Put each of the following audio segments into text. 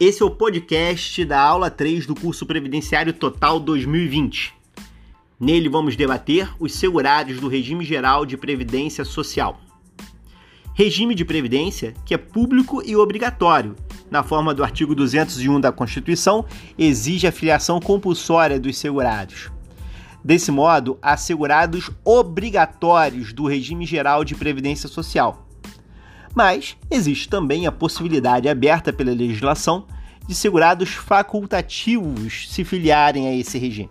Esse é o podcast da aula 3 do curso Previdenciário Total 2020. Nele vamos debater os segurados do regime geral de previdência social. Regime de previdência que é público e obrigatório. Na forma do artigo 201 da Constituição, exige a filiação compulsória dos segurados. Desse modo, há segurados obrigatórios do regime geral de previdência social mas existe também a possibilidade aberta pela legislação de segurados facultativos se filiarem a esse regime.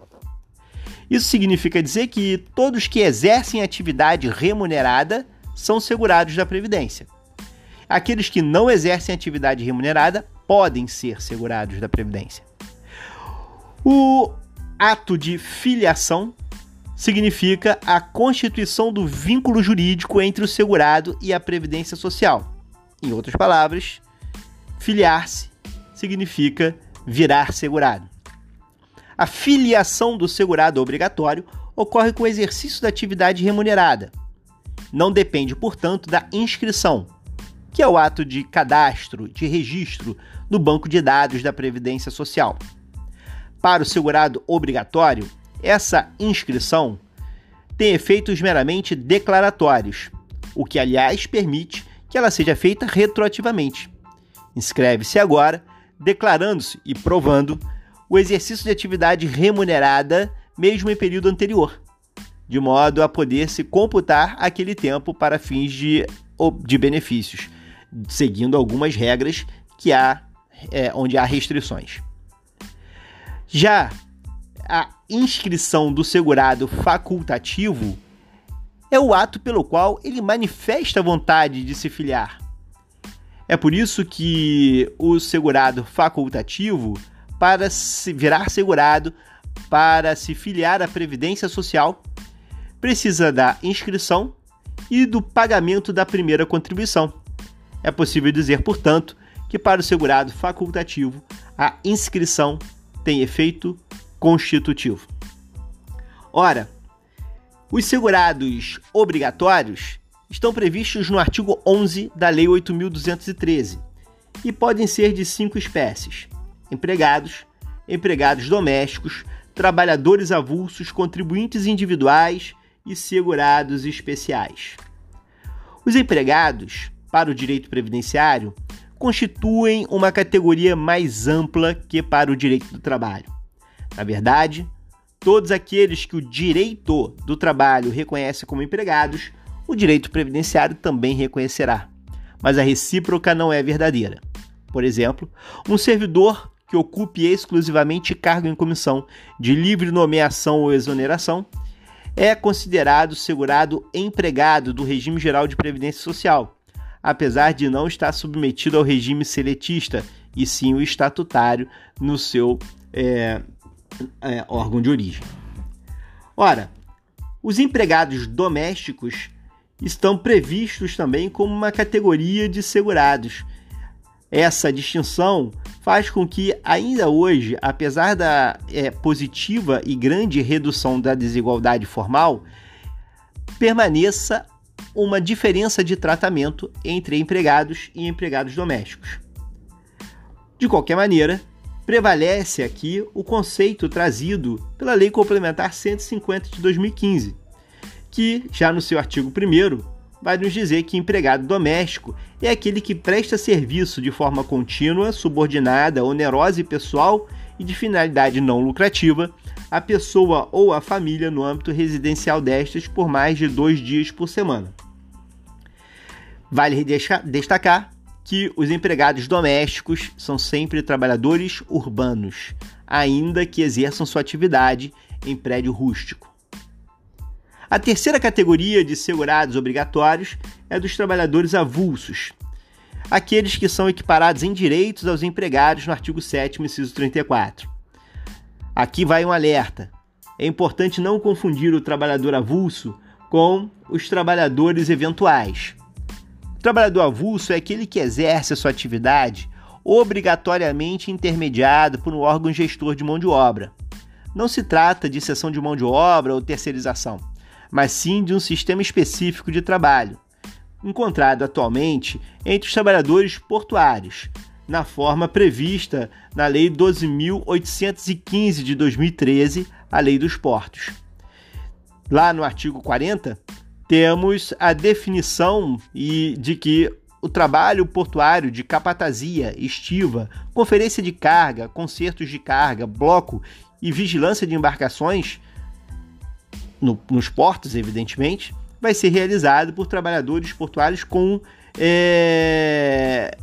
Isso significa dizer que todos que exercem atividade remunerada são segurados da Previdência. Aqueles que não exercem atividade remunerada podem ser segurados da Previdência. O ato de filiação significa a constituição do vínculo jurídico entre o segurado e a previdência social. Em outras palavras, filiar-se significa virar segurado. A filiação do segurado obrigatório ocorre com o exercício da atividade remunerada. Não depende, portanto, da inscrição, que é o ato de cadastro, de registro no banco de dados da Previdência Social. Para o segurado obrigatório, essa inscrição tem efeitos meramente declaratórios, o que, aliás, permite que ela seja feita retroativamente. Inscreve-se agora, declarando-se e provando o exercício de atividade remunerada mesmo em período anterior, de modo a poder se computar aquele tempo para fins de, de benefícios, seguindo algumas regras que há é, onde há restrições. Já a inscrição do segurado facultativo é o ato pelo qual ele manifesta a vontade de se filiar. É por isso que o segurado facultativo, para se virar segurado, para se filiar à Previdência Social, precisa da inscrição e do pagamento da primeira contribuição. É possível dizer, portanto, que para o segurado facultativo, a inscrição tem efeito constitutivo. Ora, os segurados obrigatórios estão previstos no artigo 11 da Lei 8.213 e podem ser de cinco espécies: empregados, empregados domésticos, trabalhadores avulsos, contribuintes individuais e segurados especiais. Os empregados, para o direito previdenciário, constituem uma categoria mais ampla que para o direito do trabalho. Na verdade, todos aqueles que o direito do trabalho reconhece como empregados, o direito previdenciário também reconhecerá. Mas a recíproca não é verdadeira. Por exemplo, um servidor que ocupe exclusivamente cargo em comissão de livre nomeação ou exoneração é considerado segurado empregado do regime geral de previdência social, apesar de não estar submetido ao regime seletista e sim o estatutário no seu é, é, órgão de origem. Ora, os empregados domésticos estão previstos também como uma categoria de segurados. Essa distinção faz com que, ainda hoje, apesar da é, positiva e grande redução da desigualdade formal, permaneça uma diferença de tratamento entre empregados e empregados domésticos. De qualquer maneira, prevalece aqui o conceito trazido pela Lei Complementar 150 de 2015, que, já no seu artigo 1, vai nos dizer que empregado doméstico é aquele que presta serviço de forma contínua, subordinada, onerosa e pessoal e de finalidade não lucrativa à pessoa ou à família no âmbito residencial destas por mais de dois dias por semana. Vale destacar que os empregados domésticos são sempre trabalhadores urbanos, ainda que exerçam sua atividade em prédio rústico. A terceira categoria de segurados obrigatórios é dos trabalhadores avulsos, aqueles que são equiparados em direitos aos empregados no artigo 7, inciso 34. Aqui vai um alerta. É importante não confundir o trabalhador avulso com os trabalhadores eventuais. Trabalhador avulso é aquele que exerce a sua atividade obrigatoriamente intermediado por um órgão gestor de mão de obra. Não se trata de cessão de mão de obra ou terceirização, mas sim de um sistema específico de trabalho, encontrado atualmente entre os trabalhadores portuários, na forma prevista na Lei 12.815 de 2013, a Lei dos Portos. Lá no artigo 40, temos a definição e de que o trabalho portuário de capatazia, estiva, conferência de carga, consertos de carga, bloco e vigilância de embarcações no, nos portos, evidentemente, vai ser realizado por trabalhadores portuários com é,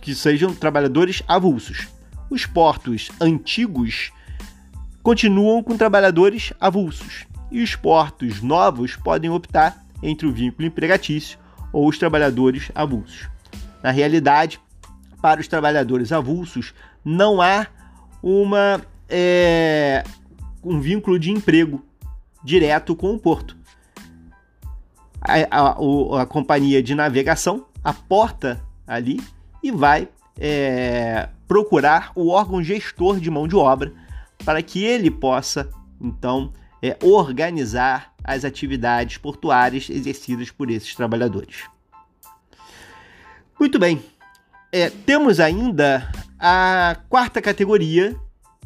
que sejam trabalhadores avulsos. Os portos antigos continuam com trabalhadores avulsos e os portos novos podem optar entre o vínculo empregatício ou os trabalhadores avulsos. Na realidade, para os trabalhadores avulsos, não há uma, é, um vínculo de emprego direto com o porto. A, a, a companhia de navegação aporta ali e vai é, procurar o órgão gestor de mão de obra para que ele possa, então, é, organizar as atividades portuárias exercidas por esses trabalhadores. Muito bem, é, temos ainda a quarta categoria,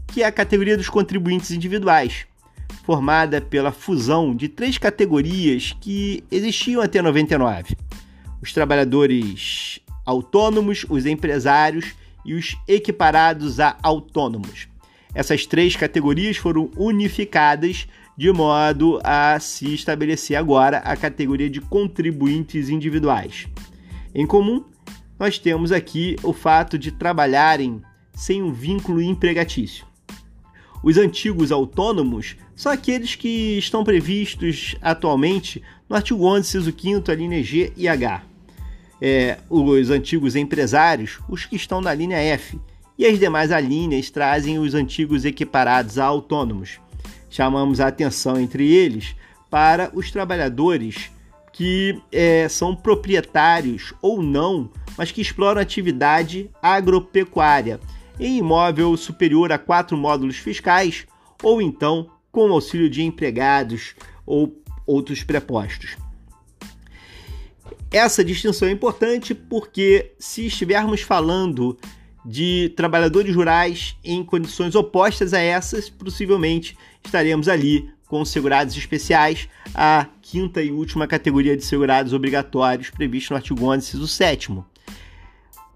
que é a categoria dos contribuintes individuais, formada pela fusão de três categorias que existiam até 99: os trabalhadores autônomos, os empresários e os equiparados a autônomos. Essas três categorias foram unificadas de modo a se estabelecer agora a categoria de contribuintes individuais. Em comum, nós temos aqui o fato de trabalharem sem um vínculo empregatício. Os antigos autônomos são aqueles que estão previstos atualmente no artigo 11, ciso 5 a linha G e H. É, os antigos empresários, os que estão na linha F, e as demais alíneas trazem os antigos equiparados a autônomos, chamamos a atenção entre eles para os trabalhadores que é, são proprietários ou não, mas que exploram atividade agropecuária em imóvel superior a quatro módulos fiscais ou então com auxílio de empregados ou outros prepostos. Essa distinção é importante porque, se estivermos falando de trabalhadores rurais em condições opostas a essas, possivelmente estaremos ali com segurados especiais, a quinta e última categoria de segurados obrigatórios previsto no artigo 11, inciso 7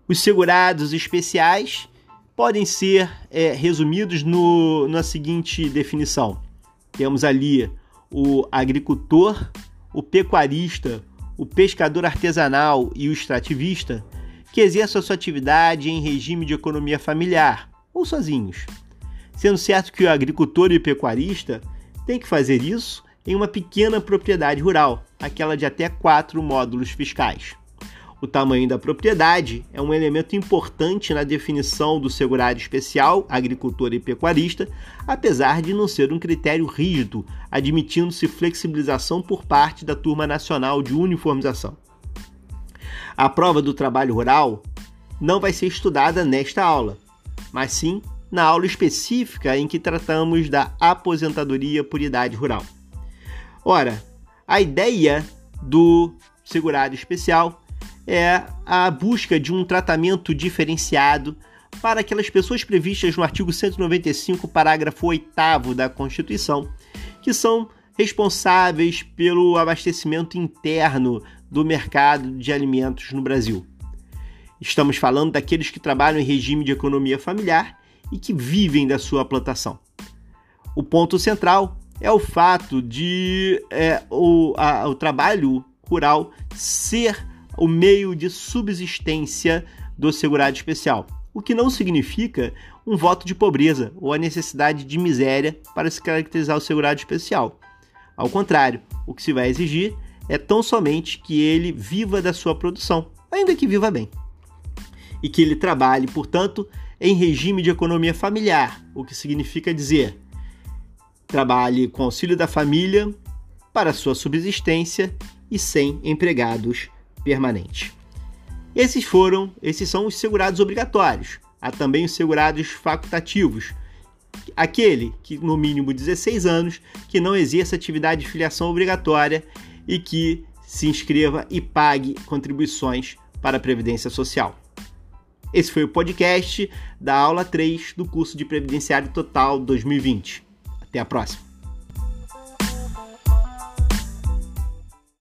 Os segurados especiais podem ser é, resumidos no, na seguinte definição: temos ali o agricultor, o pecuarista, o pescador artesanal e o extrativista que exerçam sua atividade em regime de economia familiar ou sozinhos. Sendo certo que o agricultor e pecuarista têm que fazer isso em uma pequena propriedade rural, aquela de até quatro módulos fiscais. O tamanho da propriedade é um elemento importante na definição do segurado especial, agricultor e pecuarista, apesar de não ser um critério rígido, admitindo-se flexibilização por parte da Turma Nacional de Uniformização. A prova do trabalho rural não vai ser estudada nesta aula, mas sim na aula específica em que tratamos da aposentadoria por idade rural. Ora, a ideia do segurado especial é a busca de um tratamento diferenciado para aquelas pessoas previstas no artigo 195, parágrafo 8 da Constituição, que são responsáveis pelo abastecimento interno do mercado de alimentos no Brasil. Estamos falando daqueles que trabalham em regime de economia familiar e que vivem da sua plantação. O ponto central é o fato de é, o, a, o trabalho rural ser o meio de subsistência do segurado especial, o que não significa um voto de pobreza ou a necessidade de miséria para se caracterizar o segurado especial. Ao contrário, o que se vai exigir é tão somente que ele viva da sua produção, ainda que viva bem. E que ele trabalhe, portanto, em regime de economia familiar, o que significa dizer trabalhe com auxílio da família para sua subsistência e sem empregados permanentes. Esses foram, esses são os segurados obrigatórios. Há também os segurados facultativos, aquele que no mínimo 16 anos que não exerça atividade de filiação obrigatória e que se inscreva e pague contribuições para a Previdência Social. Esse foi o podcast da aula 3 do curso de Previdenciário Total 2020. Até a próxima.